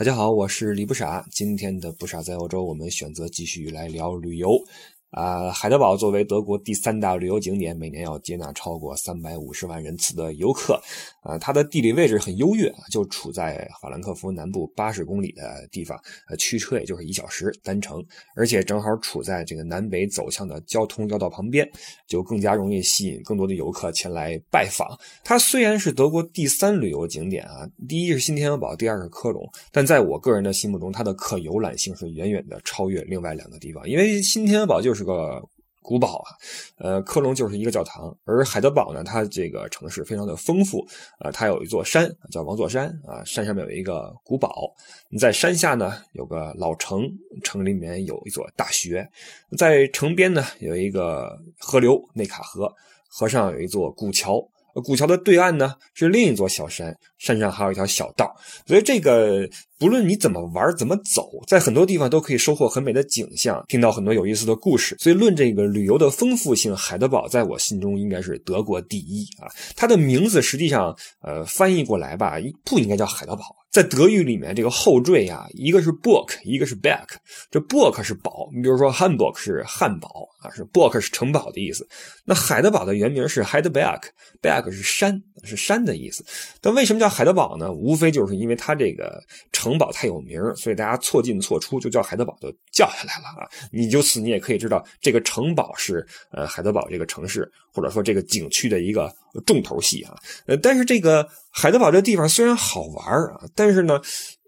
大家好，我是李不傻。今天的不傻在欧洲，我们选择继续来聊旅游。啊，海德堡作为德国第三大旅游景点，每年要接纳超过三百五十万人次的游客。啊，它的地理位置很优越啊，就处在法兰克福南部八十公里的地方，呃，驱车也就是一小时单程，而且正好处在这个南北走向的交通要道旁边，就更加容易吸引更多的游客前来拜访。它虽然是德国第三旅游景点啊，第一是新天鹅堡，第二是科隆，但在我个人的心目中，它的可游览性是远远的超越另外两个地方，因为新天鹅堡就。是个古堡啊，呃，科隆就是一个教堂，而海德堡呢，它这个城市非常的丰富，呃，它有一座山叫王座山啊，山上面有一个古堡，你在山下呢有个老城，城里面有一座大学，在城边呢有一个河流内卡河，河上有一座古桥。古桥的对岸呢是另一座小山，山上还有一条小道，所以这个不论你怎么玩、怎么走，在很多地方都可以收获很美的景象，听到很多有意思的故事。所以论这个旅游的丰富性，海德堡在我心中应该是德国第一啊。它的名字实际上，呃，翻译过来吧，不应该叫海德堡。在德语里面，这个后缀啊，一个是 book，一个是 back。这 book 是堡，你比如说 Hamburg 是汉堡啊，是 book 是城堡的意思。那海德堡的原名是 Heidberg，berg 是山，是山的意思。但为什么叫海德堡呢？无非就是因为它这个城堡太有名，所以大家错进错出就叫海德堡，就叫下来了啊。你就此你也可以知道，这个城堡是呃海德堡这个城市或者说这个景区的一个重头戏啊。呃，但是这个。海德堡这地方虽然好玩啊，但是呢，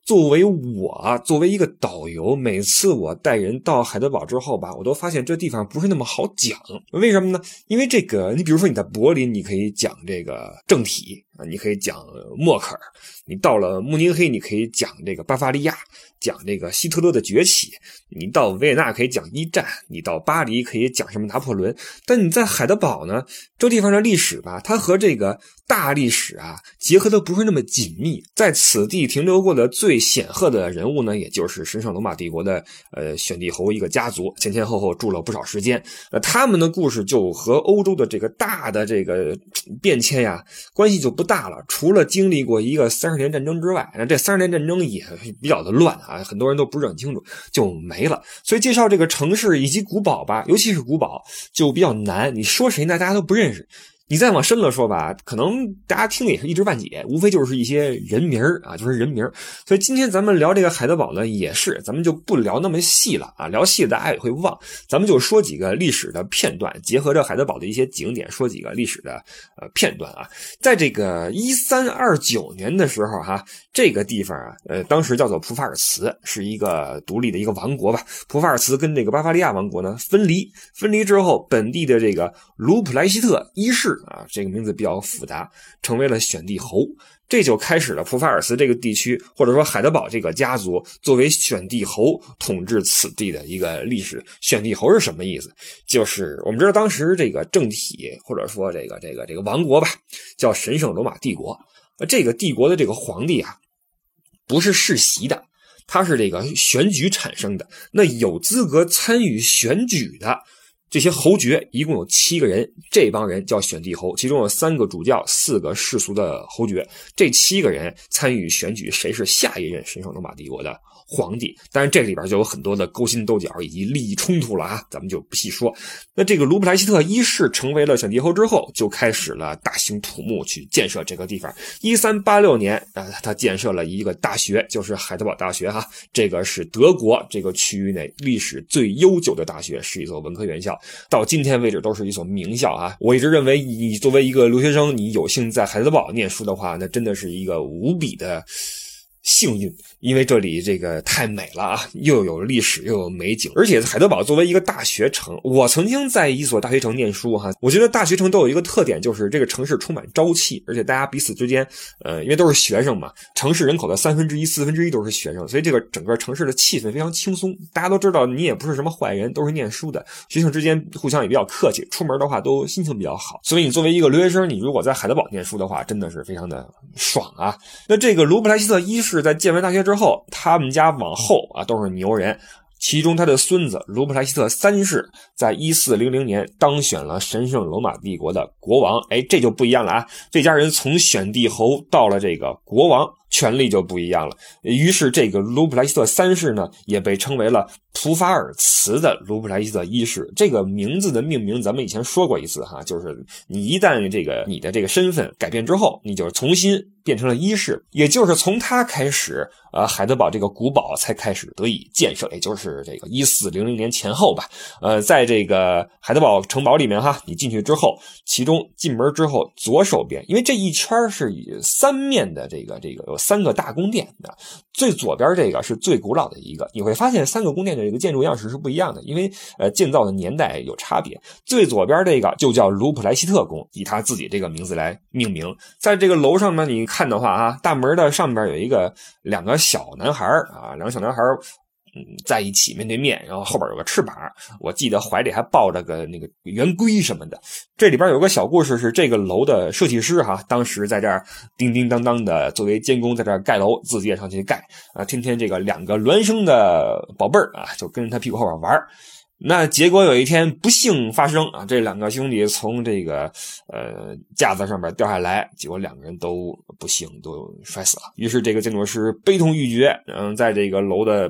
作为我作为一个导游，每次我带人到海德堡之后吧，我都发现这地方不是那么好讲。为什么呢？因为这个，你比如说你在柏林，你可以讲这个政体，你可以讲默克尔；你到了慕尼黑，你可以讲这个巴伐利亚，讲这个希特勒的崛起；你到维也纳可以讲一战；你到巴黎可以讲什么拿破仑。但你在海德堡呢，这地方的历史吧，它和这个。大历史啊，结合的不是那么紧密。在此地停留过的最显赫的人物呢，也就是神圣罗马帝国的呃选帝侯一个家族，前前后后住了不少时间。那他们的故事就和欧洲的这个大的这个变迁呀，关系就不大大了。除了经历过一个三十年战争之外，那这三十年战争也比较的乱啊，很多人都不是很清楚，就没了。所以介绍这个城市以及古堡吧，尤其是古堡就比较难。你说谁呢？大家都不认识。你再往深了说吧，可能大家听的也是一知半解，无非就是一些人名啊，就是人名所以今天咱们聊这个海德堡呢，也是咱们就不聊那么细了啊，聊细大家也会忘。咱们就说几个历史的片段，结合着海德堡的一些景点，说几个历史的呃片段啊。在这个一三二九年的时候哈，这个地方啊，呃，当时叫做普法尔茨，是一个独立的一个王国吧。普法尔茨跟这个巴伐利亚王国呢分离，分离之后，本地的这个卢普莱希特一世。啊，这个名字比较复杂，成为了选帝侯，这就开始了普法尔茨这个地区，或者说海德堡这个家族作为选帝侯统治此地的一个历史。选帝侯是什么意思？就是我们知道当时这个政体，或者说这个这个这个王国吧，叫神圣罗马帝国。这个帝国的这个皇帝啊，不是世袭的，他是这个选举产生的。那有资格参与选举的。这些侯爵一共有七个人，这帮人叫选帝侯，其中有三个主教，四个世俗的侯爵。这七个人参与选举，谁是下一任神圣罗马帝国的？皇帝，但是这里边就有很多的勾心斗角以及利益冲突了啊，咱们就不细说。那这个卢普莱希特一世成为了选帝侯之后，就开始了大兴土木去建设这个地方。一三八六年啊，他建设了一个大学，就是海德堡大学哈，这个是德国这个区域内历史最悠久的大学，是一所文科院校，到今天为止都是一所名校啊。我一直认为，你作为一个留学生，你有幸在海德堡念书的话，那真的是一个无比的。幸运，因为这里这个太美了啊，又有历史又有美景，而且海德堡作为一个大学城，我曾经在一所大学城念书哈，我觉得大学城都有一个特点，就是这个城市充满朝气，而且大家彼此之间，呃，因为都是学生嘛，城市人口的三分之一、四分之一都是学生，所以这个整个城市的气氛非常轻松，大家都知道你也不是什么坏人，都是念书的，学生之间互相也比较客气，出门的话都心情比较好，所以你作为一个留学生，你如果在海德堡念书的话，真的是非常的爽啊。那这个卢布莱希特一世。在建完大学之后，之后他们家往后啊都是牛人。其中他的孙子卢普莱希特三世，在一四零零年当选了神圣罗马帝国的国王。哎，这就不一样了啊！这家人从选帝侯到了这个国王，权力就不一样了。于是这个卢普莱希特三世呢，也被称为了普法尔茨的卢普莱希特一世。这个名字的命名，咱们以前说过一次哈，就是你一旦这个你的这个身份改变之后，你就重新。变成了一世，也就是从他开始，呃，海德堡这个古堡才开始得以建设，也就是这个一四零零年前后吧。呃，在这个海德堡城堡里面哈，你进去之后，其中进门之后左手边，因为这一圈是以三面的这个这个有三个大宫殿的，最左边这个是最古老的一个。你会发现三个宫殿的个建筑样式是不一样的，因为呃建造的年代有差别。最左边这个就叫卢普莱希特宫，以他自己这个名字来命名。在这个楼上面，你。看的话啊，大门的上边有一个两个小男孩啊，两个小男孩嗯，在一起面对面，然后后边有个翅膀，我记得怀里还抱着个那个圆规什么的。这里边有个小故事，是这个楼的设计师哈，当时在这儿叮叮当当的作为监工，在这儿盖楼，自己也上去盖啊，天天这个两个孪生的宝贝儿啊，就跟着他屁股后边玩那结果有一天不幸发生啊，这两个兄弟从这个呃架子上面掉下来，结果两个人都不幸都摔死了。于是这个建筑师悲痛欲绝，嗯，在这个楼的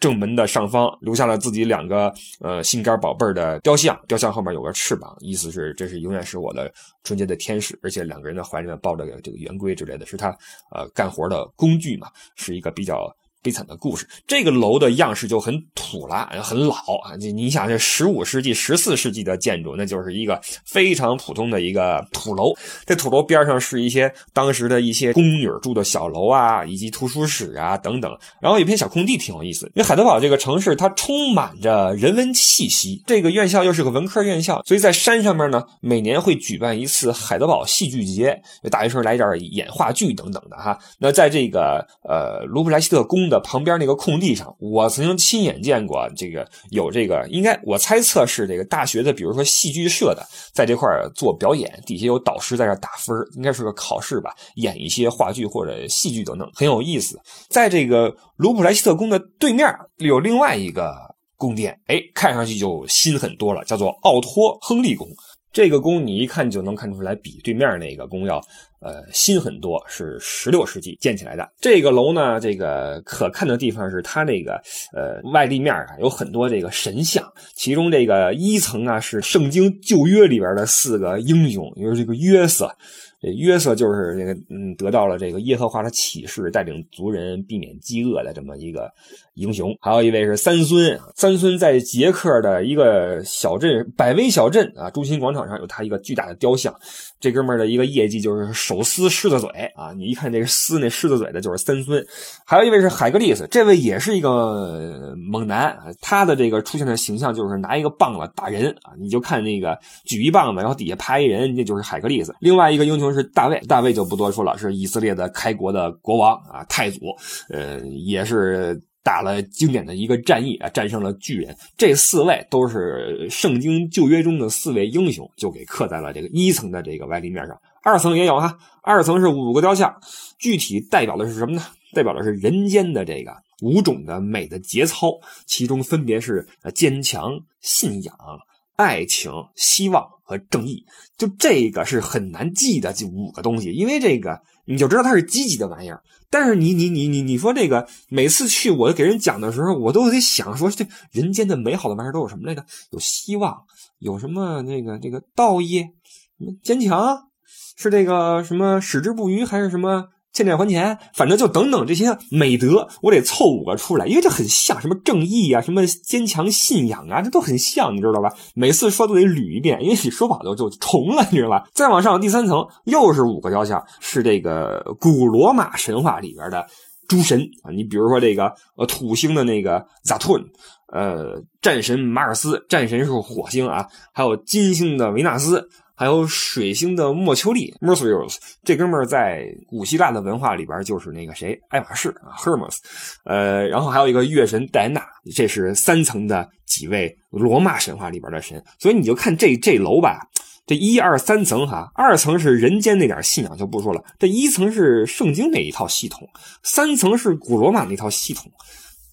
正门的上方留下了自己两个呃心肝宝贝儿的雕像，雕像后面有个翅膀，意思是这是永远是我的纯洁的天使，而且两个人的怀里面抱着这个圆规之类的，是他呃干活的工具嘛，是一个比较。悲惨的故事，这个楼的样式就很土了，很老啊！你你想，这十五世纪、十四世纪的建筑，那就是一个非常普通的一个土楼。这土楼边上是一些当时的一些宫女住的小楼啊，以及图书室啊等等。然后有片小空地，挺有意思。因为海德堡这个城市，它充满着人文气息。这个院校又是个文科院校，所以在山上面呢，每年会举办一次海德堡戏剧节，大学生来这儿演话剧等等的哈。那在这个呃卢布莱希特宫。的旁边那个空地上，我曾经亲眼见过这个有这个，应该我猜测是这个大学的，比如说戏剧社的，在这块做表演，底下有导师在这打分，应该是个考试吧，演一些话剧或者戏剧等等，很有意思。在这个卢普莱希特宫的对面有另外一个宫殿，哎，看上去就新很多了，叫做奥托亨利宫。这个宫你一看就能看出来，比对面那个宫要呃新很多，是十六世纪建起来的。这个楼呢，这个可看的地方是它那个呃外立面啊有很多这个神像，其中这个一层啊是圣经旧约里边的四个英雄，就是这个约瑟。约瑟就是这个，嗯，得到了这个耶和华的启示，带领族人避免饥饿的这么一个英雄。还有一位是三孙，三孙在捷克的一个小镇百威小镇啊，中心广场上有他一个巨大的雕像。这哥们的一个业绩就是手撕狮子嘴啊！你一看这个撕那狮子嘴的，就是三孙。还有一位是海格力斯，这位也是一个猛男。他的这个出现的形象就是拿一个棒子打人啊，你就看那个举一棒子，然后底下趴一人，那就是海格力斯。另外一个英雄是大卫，大卫就不多说了，是以色列的开国的国王啊，太祖，呃，也是。打了经典的一个战役啊，战胜了巨人。这四位都是圣经旧约中的四位英雄，就给刻在了这个一层的这个外立面上。二层也有哈，二层是五个雕像，具体代表的是什么呢？代表的是人间的这个五种的美的节操，其中分别是坚强、信仰、爱情、希望和正义。就这个是很难记的这五个东西，因为这个你就知道它是积极的玩意儿。但是你你你你你说这个每次去我给人讲的时候，我都得想说这人间的美好的玩意儿都有什么来着？有希望，有什么那个这个道义，坚强，是这个什么矢志不渝，还是什么？欠债还钱，反正就等等这些美德，我得凑五个出来，因为这很像什么正义啊，什么坚强信仰啊，这都很像，你知道吧？每次说都得捋一遍，因为你说不好就就重了，你知道吧？再往上第三层又是五个雕像，是这个古罗马神话里边的诸神啊，你比如说这个呃土星的那个 Saturn，呃战神马尔斯，战神是火星啊，还有金星的维纳斯。还有水星的莫丘利 m e r c u r u s 这哥们儿在古希腊的文化里边就是那个谁，爱马仕啊，Hermes。呃，然后还有一个月神戴安娜，这是三层的几位罗马神话里边的神。所以你就看这这楼吧，这一二三层哈，二层是人间那点信仰就不说了，这一层是圣经那一套系统，三层是古罗马那套系统，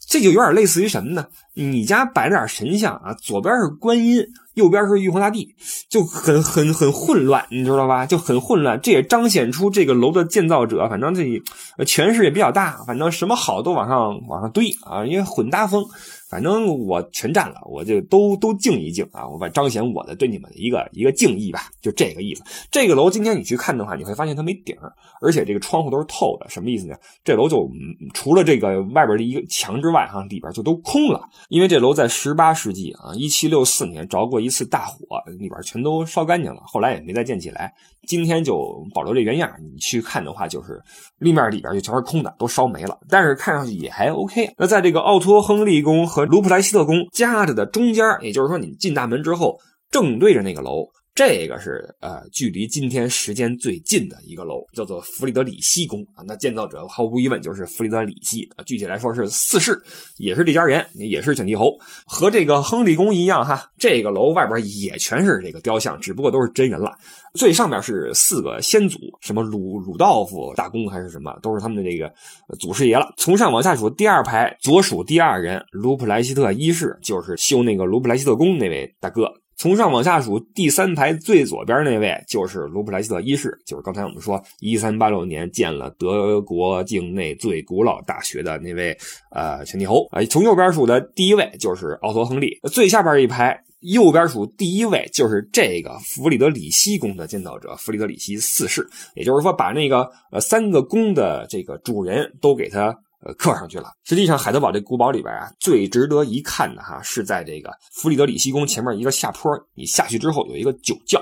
这就有点类似于什么呢？你家摆了点神像啊，左边是观音。右边是玉皇大帝，就很很很混乱，你知道吧？就很混乱，这也彰显出这个楼的建造者，反正这权势也比较大，反正什么好都往上往上堆啊，因为混搭风。反正我全占了，我就都都敬一敬啊！我把彰显我的对你们的一个一个敬意吧，就这个意思。这个楼今天你去看的话，你会发现它没顶，而且这个窗户都是透的，什么意思呢？这楼就除了这个外边的一个墙之外，哈，里边就都空了。因为这楼在十八世纪啊，一七六四年着过一次大火，里边全都烧干净了，后来也没再建起来。今天就保留这原样，你去看的话，就是立面里边就全是空的，都烧没了。但是看上去也还 OK。那在这个奥托·亨利宫和卢普莱希特宫夹着的中间，也就是说你进大门之后正对着那个楼。这个是呃，距离今天时间最近的一个楼，叫做弗里德里希宫啊。那建造者毫无疑问就是弗里德里希啊。具体来说是四世，也是这家人，也是选帝侯，和这个亨利宫一样哈。这个楼外边也全是这个雕像，只不过都是真人了。最上面是四个先祖，什么鲁鲁道夫大公还是什么，都是他们的这个祖师爷了。从上往下数，第二排左数第二人卢普莱希特一世，就是修那个卢普莱希特宫那位大哥。从上往下数，第三排最左边那位就是卢普莱希特一世，就是刚才我们说一三八六年建了德国境内最古老大学的那位呃全帝侯。从右边数的第一位就是奥托·亨利，最下边一排右边数第一位就是这个弗里德里希宫的建造者弗里德里希四世，也就是说把那个呃三个宫的这个主人都给他。呃，刻上去了。实际上，海德堡这古堡里边啊，最值得一看的哈，是在这个弗里德里希宫前面一个下坡，你下去之后有一个酒窖，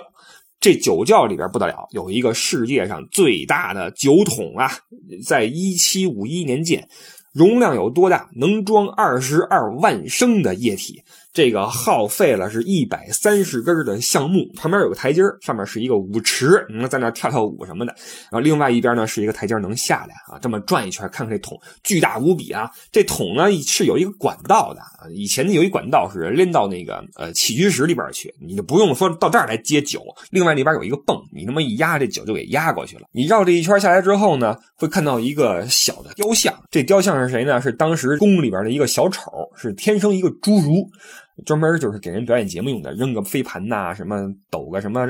这酒窖里边不得了，有一个世界上最大的酒桶啊，在一七五一年建，容量有多大？能装二十二万升的液体。这个耗费了是一百三十根的橡木，旁边有个台阶上面是一个舞池，能在那跳跳舞什么的。然后另外一边呢是一个台阶能下来啊，这么转一圈，看看这桶巨大无比啊。这桶呢是有一个管道的，以前有一管道是连到那个呃起居室里边去，你就不用说到这儿来接酒。另外那边有一个泵，你那么一压，这酒就给压过去了。你绕这一圈下来之后呢，会看到一个小的雕像，这雕像是谁呢？是当时宫里边的一个小丑，是天生一个侏儒。专门就是给人表演节目用的，扔个飞盘呐，什么抖个什么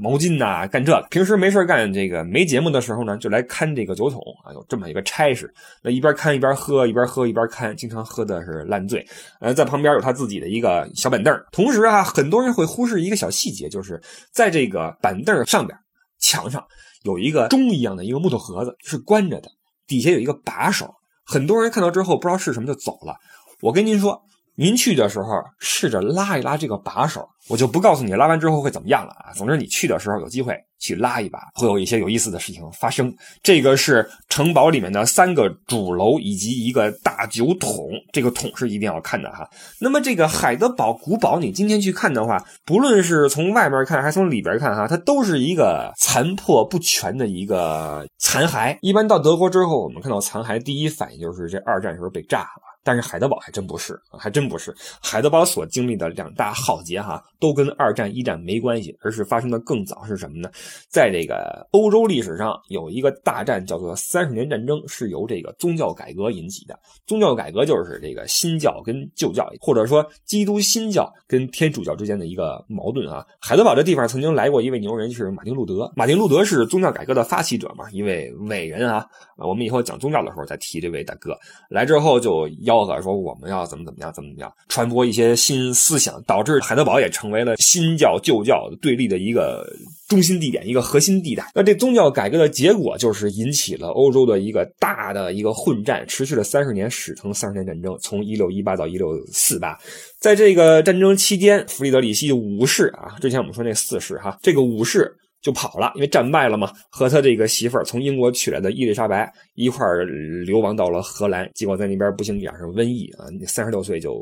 毛巾呐，干这个。平时没事干，这个没节目的时候呢，就来看这个酒桶啊，有这么一个差事。那一边看一边喝，一边喝一边看，经常喝的是烂醉。呃，在旁边有他自己的一个小板凳。同时啊，很多人会忽视一个小细节，就是在这个板凳上边墙上有一个钟一样的一个木头盒子，是关着的，底下有一个把手。很多人看到之后不知道是什么就走了。我跟您说。您去的时候，试着拉一拉这个把手，我就不告诉你拉完之后会怎么样了啊。总之，你去的时候有机会去拉一把，会有一些有意思的事情发生。这个是城堡里面的三个主楼以及一个大酒桶，这个桶是一定要看的哈。那么这个海德堡古堡，你今天去看的话，不论是从外面看还是从里边看哈，它都是一个残破不全的一个残骸。一般到德国之后，我们看到残骸，第一反应就是这二战时候被炸了。但是海德堡还真不是，还真不是。海德堡所经历的两大浩劫，哈，都跟二战、一战没关系，而是发生的更早。是什么呢？在这个欧洲历史上，有一个大战叫做三十年战争，是由这个宗教改革引起的。宗教改革就是这个新教跟旧教，或者说基督新教跟天主教之间的一个矛盾啊。海德堡这地方曾经来过一位牛人，是马丁路德。马丁路德是宗教改革的发起者嘛，一位伟人啊。我们以后讲宗教的时候再提这位大哥。来之后就要。吆喝说我们要怎么怎么样，怎么怎么样，传播一些新思想，导致海德堡也成为了新教旧教对立的一个中心地点，一个核心地带。那这宗教改革的结果就是引起了欧洲的一个大的一个混战，持续了三十年，史称三十年战争，从一六一八到一六四八。在这个战争期间，弗里德里希五世啊，之前我们说那四世哈，这个五世。就跑了，因为战败了嘛，和他这个媳妇儿从英国娶来的伊丽莎白一块儿流亡到了荷兰，结果在那边不幸染上瘟疫啊，三十六岁就。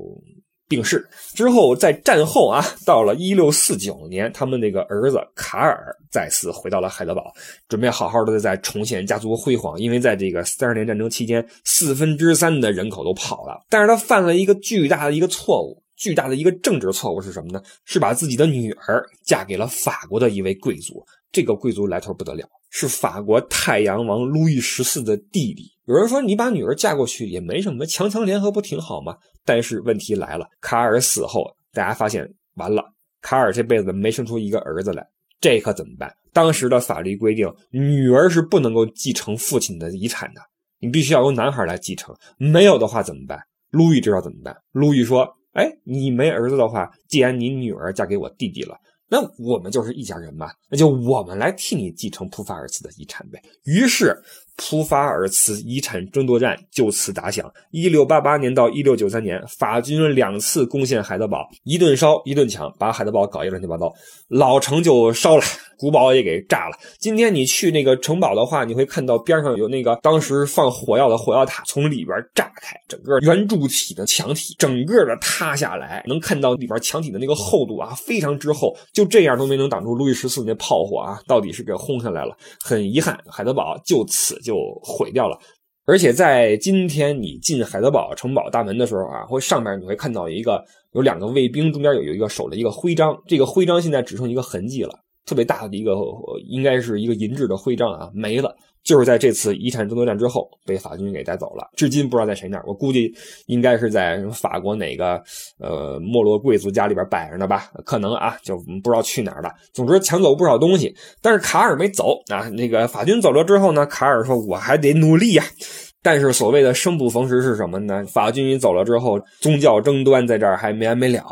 病逝之后，在战后啊，到了一六四九年，他们那个儿子卡尔再次回到了海德堡，准备好好的再重现家族辉煌。因为在这个三十年战争期间，四分之三的人口都跑了。但是他犯了一个巨大的一个错误，巨大的一个政治错误是什么呢？是把自己的女儿嫁给了法国的一位贵族。这个贵族来头不得了，是法国太阳王路易十四的弟弟。有人说，你把女儿嫁过去也没什么，强强联合不挺好吗？但是问题来了，卡尔死后，大家发现完了，卡尔这辈子没生出一个儿子来，这可怎么办？当时的法律规定，女儿是不能够继承父亲的遗产的，你必须要由男孩来继承。没有的话怎么办？路易知道怎么办？路易说：“哎，你没儿子的话，既然你女儿嫁给我弟弟了。”那我们就是一家人嘛，那就我们来替你继承普法尔茨的遗产呗。于是，普法尔茨遗产争夺战就此打响。一六八八年到一六九三年，法军两次攻陷海德堡，一顿烧一顿抢，把海德堡搞一乱七八糟，老城就烧了。古堡也给炸了。今天你去那个城堡的话，你会看到边上有那个当时放火药的火药塔从里边炸开，整个圆柱体的墙体整个的塌下来，能看到里边墙体的那个厚度啊，非常之厚。就这样都没能挡住路易十四那炮火啊，到底是给轰下来了。很遗憾，海德堡就此就毁掉了。而且在今天你进海德堡城堡大门的时候啊，会上面你会看到一个有两个卫兵，中间有一个守着一个徽章，这个徽章现在只剩一个痕迹了。特别大的一个，应该是一个银质的徽章啊，没了。就是在这次遗产争夺战之后，被法军给带走了，至今不知道在谁那儿。我估计应该是在法国哪个呃没落贵族家里边摆着呢吧？可能啊，就不知道去哪儿了。总之抢走不少东西，但是卡尔没走啊。那个法军走了之后呢，卡尔说：“我还得努力呀。”但是所谓的生不逢时是什么呢？法军一走了之后，宗教争端在这儿还没完没了。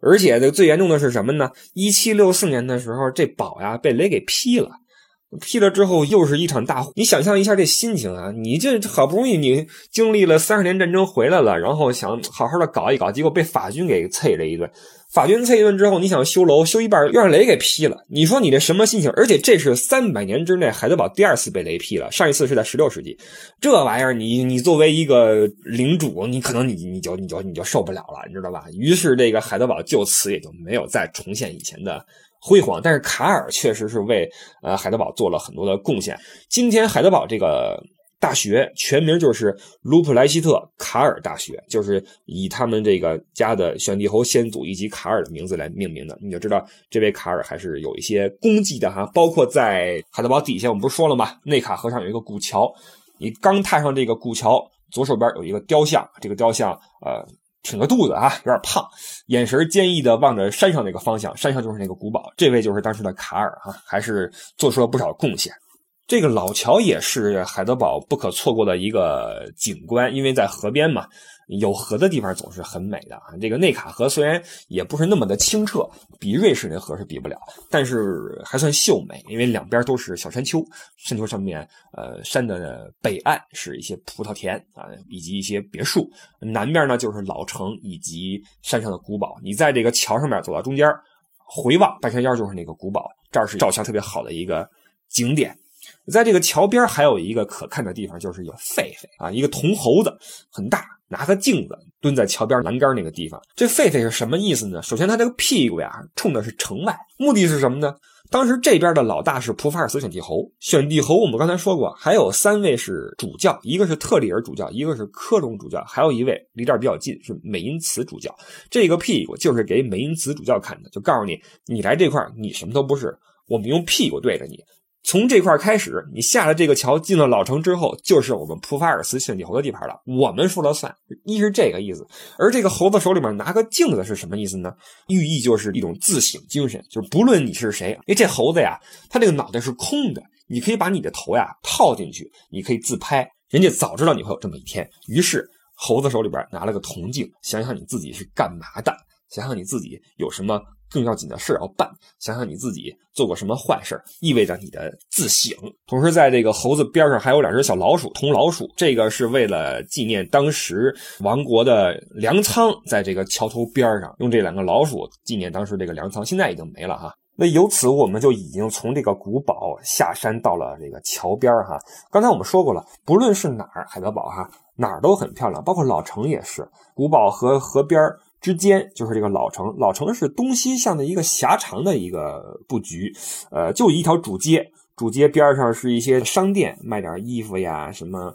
而且这最严重的是什么呢？一七六四年的时候，这堡呀被雷给劈了。劈了之后，又是一场大火。你想象一下这心情啊！你这好不容易你经历了三十年战争回来了，然后想好好的搞一搞，结果被法军给啐了一顿。法军啐一顿之后，你想修楼，修一半又让雷给劈了。你说你这什么心情？而且这是三百年之内海德堡第二次被雷劈了，上一次是在十六世纪。这玩意儿，你你作为一个领主，你可能你你就你就你就受不了了，你知道吧？于是这个海德堡就此也就没有再重现以前的。辉煌，但是卡尔确实是为呃海德堡做了很多的贡献。今天海德堡这个大学全名就是卢普莱希特卡尔大学，就是以他们这个家的选帝侯先祖以及卡尔的名字来命名的。你就知道这位卡尔还是有一些功绩的哈。包括在海德堡底下，我们不是说了吗？内卡河上有一个古桥，你刚踏上这个古桥，左手边有一个雕像，这个雕像呃。挺个肚子啊，有点胖，眼神坚毅的望着山上那个方向，山上就是那个古堡。这位就是当时的卡尔啊，还是做出了不少贡献。这个老桥也是海德堡不可错过的一个景观，因为在河边嘛。有河的地方总是很美的啊！这个内卡河虽然也不是那么的清澈，比瑞士那河是比不了，但是还算秀美，因为两边都是小山丘，山丘上面，呃，山的北岸是一些葡萄田啊，以及一些别墅，南边呢就是老城以及山上的古堡。你在这个桥上面走到中间，回望半山腰就是那个古堡，这是照相特别好的一个景点。在这个桥边还有一个可看的地方，就是有狒狒啊，一个铜猴子，很大。拿个镜子蹲在桥边栏杆那个地方，这狒狒是什么意思呢？首先，它这个屁股呀冲的是城外，目的是什么呢？当时这边的老大是普法尔斯选帝侯，选帝侯我们刚才说过，还有三位是主教，一个是特里尔主教，一个是科隆主教，还有一位离这儿比较近是美因茨主教。这个屁股就是给美因茨主教看的，就告诉你，你来这块你什么都不是，我们用屁股对着你。从这块开始，你下了这个桥，进了老城之后，就是我们普法尔斯选帝侯的地盘了。我们说了算，一是这个意思。而这个猴子手里面拿个镜子是什么意思呢？寓意就是一种自省精神，就是不论你是谁，因为这猴子呀，它这个脑袋是空的，你可以把你的头呀套进去，你可以自拍。人家早知道你会有这么一天，于是猴子手里边拿了个铜镜，想想你自己是干嘛的，想想你自己有什么。更要紧的事要办，想想你自己做过什么坏事，意味着你的自省。同时，在这个猴子边上还有两只小老鼠，铜老鼠，这个是为了纪念当时亡国的粮仓，在这个桥头边上用这两个老鼠纪念当时这个粮仓，现在已经没了哈。那由此我们就已经从这个古堡下山到了这个桥边哈。刚才我们说过了，不论是哪儿，海德堡哈哪儿都很漂亮，包括老城也是。古堡和河边之间就是这个老城，老城是东西向的一个狭长的一个布局，呃，就一条主街，主街边上是一些商店，卖点衣服呀什么。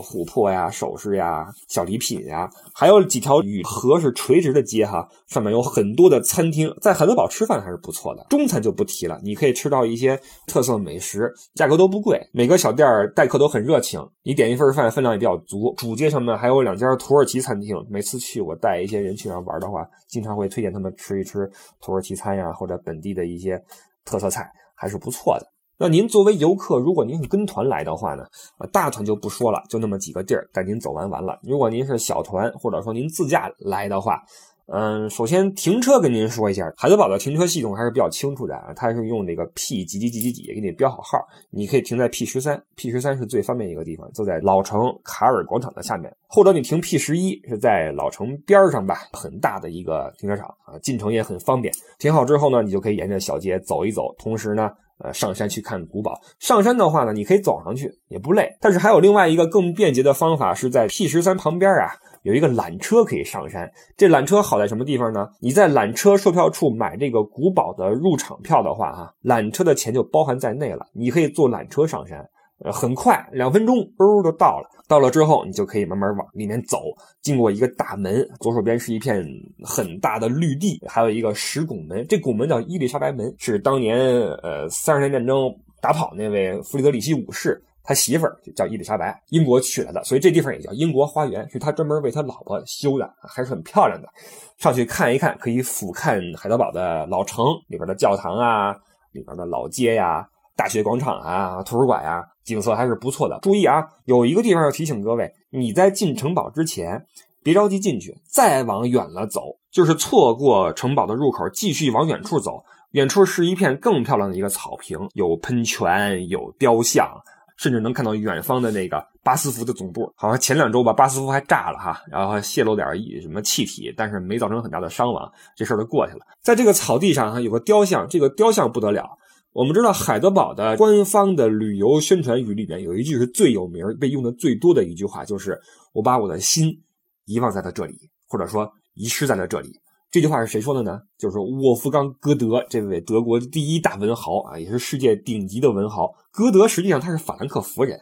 琥珀呀，首饰呀，小礼品呀，还有几条与河是垂直的街哈，上面有很多的餐厅，在海德堡吃饭还是不错的。中餐就不提了，你可以吃到一些特色美食，价格都不贵，每个小店待客都很热情，你点一份饭分量也比较足。主街上面还有两家土耳其餐厅，每次去我带一些人去那玩的话，经常会推荐他们吃一吃土耳其餐呀，或者本地的一些特色菜，还是不错的。那您作为游客，如果您是跟团来的话呢，啊，大团就不说了，就那么几个地儿带您走完完了。如果您是小团，或者说您自驾来的话，嗯，首先停车跟您说一下，海德堡的停车系统还是比较清楚的啊，它是用那个 P 几几几几几给你标好号，你可以停在 P 十三，P 十三是最方便一个地方，就在老城卡尔广场的下面，或者你停 P 十一是在老城边上吧，很大的一个停车场啊，进城也很方便。停好之后呢，你就可以沿着小街走一走，同时呢。呃，上山去看古堡。上山的话呢，你可以走上去，也不累。但是还有另外一个更便捷的方法，是在 P 十三旁边啊，有一个缆车可以上山。这缆车好在什么地方呢？你在缆车售票处买这个古堡的入场票的话，哈，缆车的钱就包含在内了。你可以坐缆车上山。呃，很快，两分钟，嗷就到了。到了之后，你就可以慢慢往里面走。经过一个大门，左手边是一片很大的绿地，还有一个石拱门。这拱门叫伊丽莎白门，是当年呃三十年战争打跑那位弗里德里希五世他媳妇儿叫伊丽莎白，英国娶来的，所以这地方也叫英国花园，是他专门为他老婆修的，还是很漂亮的。上去看一看，可以俯瞰海德堡的老城里边的教堂啊，里边的老街呀。大学广场啊，图书馆呀，景色还是不错的。注意啊，有一个地方要提醒各位：你在进城堡之前，别着急进去，再往远了走，就是错过城堡的入口，继续往远处走。远处是一片更漂亮的一个草坪，有喷泉，有雕像，甚至能看到远方的那个巴斯夫的总部。好像前两周吧，巴斯夫还炸了哈，然后泄露点什么气体，但是没造成很大的伤亡，这事儿就过去了。在这个草地上哈，有个雕像，这个雕像不得了。我们知道海德堡的官方的旅游宣传语里面有一句是最有名、被用的最多的一句话，就是“我把我的心遗忘在了这里”，或者说遗失在了这里。这句话是谁说的呢？就是沃夫冈·歌德这位德国第一大文豪啊，也是世界顶级的文豪。歌德实际上他是法兰克福人，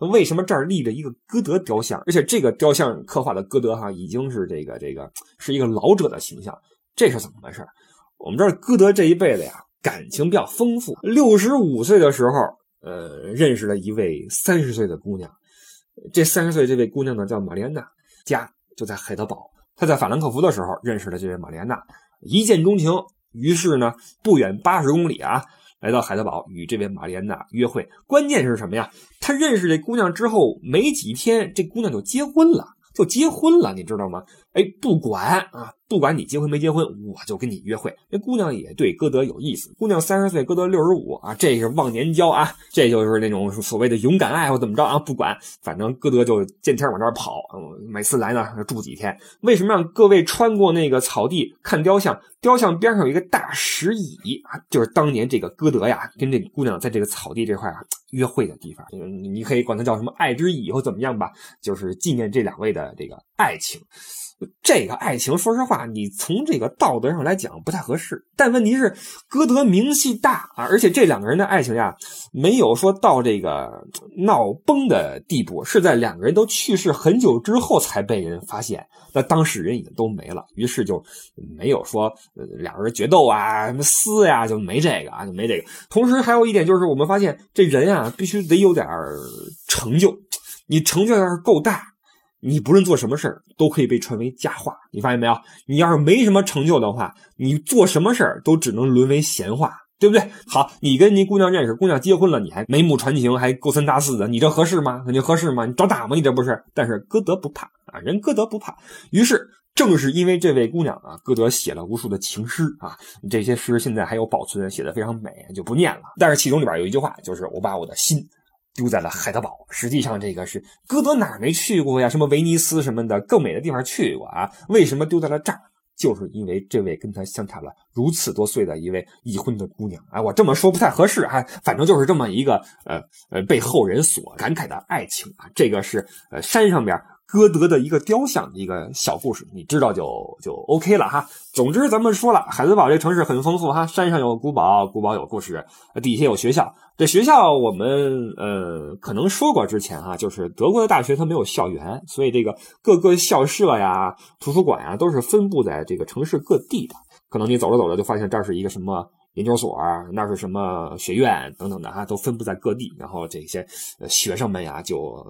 那为什么这儿立着一个歌德雕像？而且这个雕像刻画的歌德哈已经是这个这个是一个老者的形象，这是怎么回事？我们知道歌德这一辈子呀。感情比较丰富。六十五岁的时候，呃，认识了一位三十岁的姑娘。这三十岁这位姑娘呢，叫玛丽安娜，家就在海德堡。她在法兰克福的时候认识了这位玛丽安娜，一见钟情。于是呢，不远八十公里啊，来到海德堡与这位玛丽安娜约会。关键是什么呀？他认识这姑娘之后没几天，这姑娘就结婚了，就结婚了，你知道吗？哎，不管啊。不管你结婚没结婚，我就跟你约会。那姑娘也对歌德有意思。姑娘三十岁，歌德六十五啊，这是忘年交啊，这就是那种所谓的勇敢爱或怎么着啊。不管，反正歌德就见天往这儿跑。每次来呢，住几天。为什么让各位穿过那个草地看雕像？雕像边上有一个大石椅啊，就是当年这个歌德呀跟这个姑娘在这个草地这块啊约会的地方。你可以管它叫什么爱之椅或怎么样吧，就是纪念这两位的这个爱情。这个爱情，说实话，你从这个道德上来讲不太合适。但问题是，歌德名气大啊，而且这两个人的爱情呀，没有说到这个闹崩的地步，是在两个人都去世很久之后才被人发现。那当事人已经都没了，于是就没有说两个人决斗啊、什么撕呀，就没这个啊，就没这个。同时还有一点就是，我们发现这人啊，必须得有点成就，你成就要是够大。你不论做什么事儿，都可以被传为佳话。你发现没有？你要是没什么成就的话，你做什么事儿都只能沦为闲话，对不对？好，你跟你姑娘认识，姑娘结婚了，你还眉目传情，还勾三搭四的，你这合适吗？肯定合适吗？你找打吗？你这不是？但是歌德不怕啊，人歌德不怕。于是，正是因为这位姑娘啊，歌德写了无数的情诗啊，这些诗现在还有保存，写的非常美，就不念了。但是其中里边有一句话，就是我把我的心。丢在了海德堡。实际上，这个是歌德哪没去过呀？什么威尼斯什么的更美的地方去过啊？为什么丢在了这儿？就是因为这位跟他相差了如此多岁的一位已婚的姑娘。啊，我这么说不太合适啊，反正就是这么一个呃呃被后人所感慨的爱情啊。这个是呃山上边。歌德的一个雕像，一个小故事，你知道就就 OK 了哈。总之，咱们说了，海德堡这城市很丰富哈，山上有古堡，古堡有故事，底下有学校。这学校我们呃可能说过之前哈，就是德国的大学它没有校园，所以这个各个校舍呀、图书馆呀都是分布在这个城市各地的。可能你走着走着就发现这是一个什么。研究所啊那是什么学院等等的哈，都分布在各地。然后这些学生们呀，就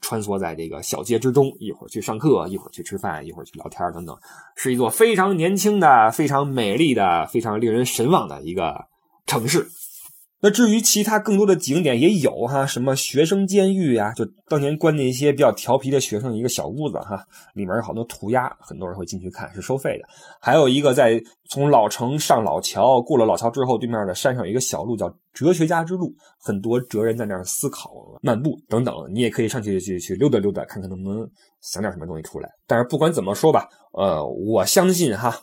穿梭在这个小街之中，一会儿去上课，一会儿去吃饭，一会儿去聊天等等，是一座非常年轻的、非常美丽的、非常令人神往的一个城市。那至于其他更多的景点也有哈，什么学生监狱呀，就当年关那些比较调皮的学生一个小屋子哈，里面有好多涂鸦，很多人会进去看，是收费的。还有一个在从老城上老桥，过了老桥之后，对面的山上有一个小路叫哲学家之路，很多哲人在那儿思考、漫步等等，你也可以上去去去溜达溜达，看看能不能想点什么东西出来。但是不管怎么说吧，呃，我相信哈。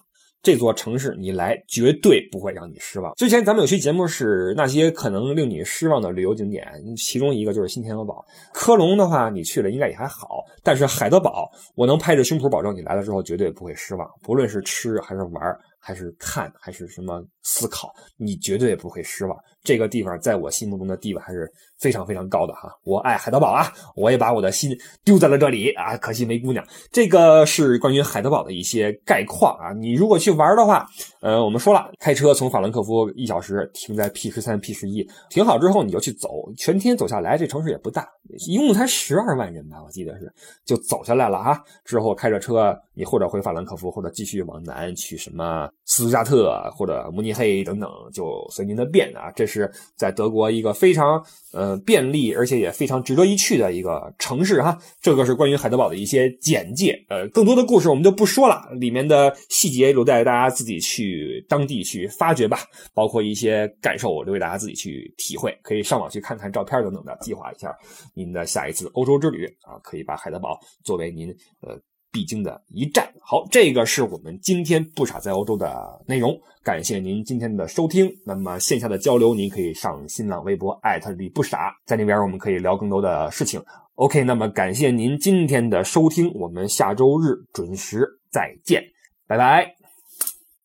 这座城市你来绝对不会让你失望。之前咱们有期节目是那些可能令你失望的旅游景点，其中一个就是新天鹅堡。科隆的话，你去了应该也还好，但是海德堡，我能拍着胸脯保证你来了之后绝对不会失望，不论是吃还是玩。还是看还是什么思考，你绝对不会失望。这个地方在我心目中的地位还是非常非常高的哈。我爱海德堡啊，我也把我的心丢在了这里啊，可惜没姑娘。这个是关于海德堡的一些概况啊。你如果去玩的话，呃，我们说了，开车从法兰克福一小时停在 P 十三 P 十一，停好之后你就去走，全天走下来，这城市也不大，一共才十二万人吧，我记得是，就走下来了哈。之后开着车，你或者回法兰克福，或者继续往南去什么。斯图加特或者慕尼黑等等，就随您的便啊。这是在德国一个非常呃便利，而且也非常值得一去的一个城市哈。这个是关于海德堡的一些简介，呃，更多的故事我们就不说了，里面的细节留在大家自己去当地去发掘吧。包括一些感受，留给大家自己去体会，可以上网去看看照片等等的，计划一下您的下一次欧洲之旅啊。可以把海德堡作为您呃。必经的一战。好，这个是我们今天不傻在欧洲的内容。感谢您今天的收听。那么线下的交流，您可以上新浪微博艾特李不傻，在那边我们可以聊更多的事情。OK，那么感谢您今天的收听，我们下周日准时再见，拜拜。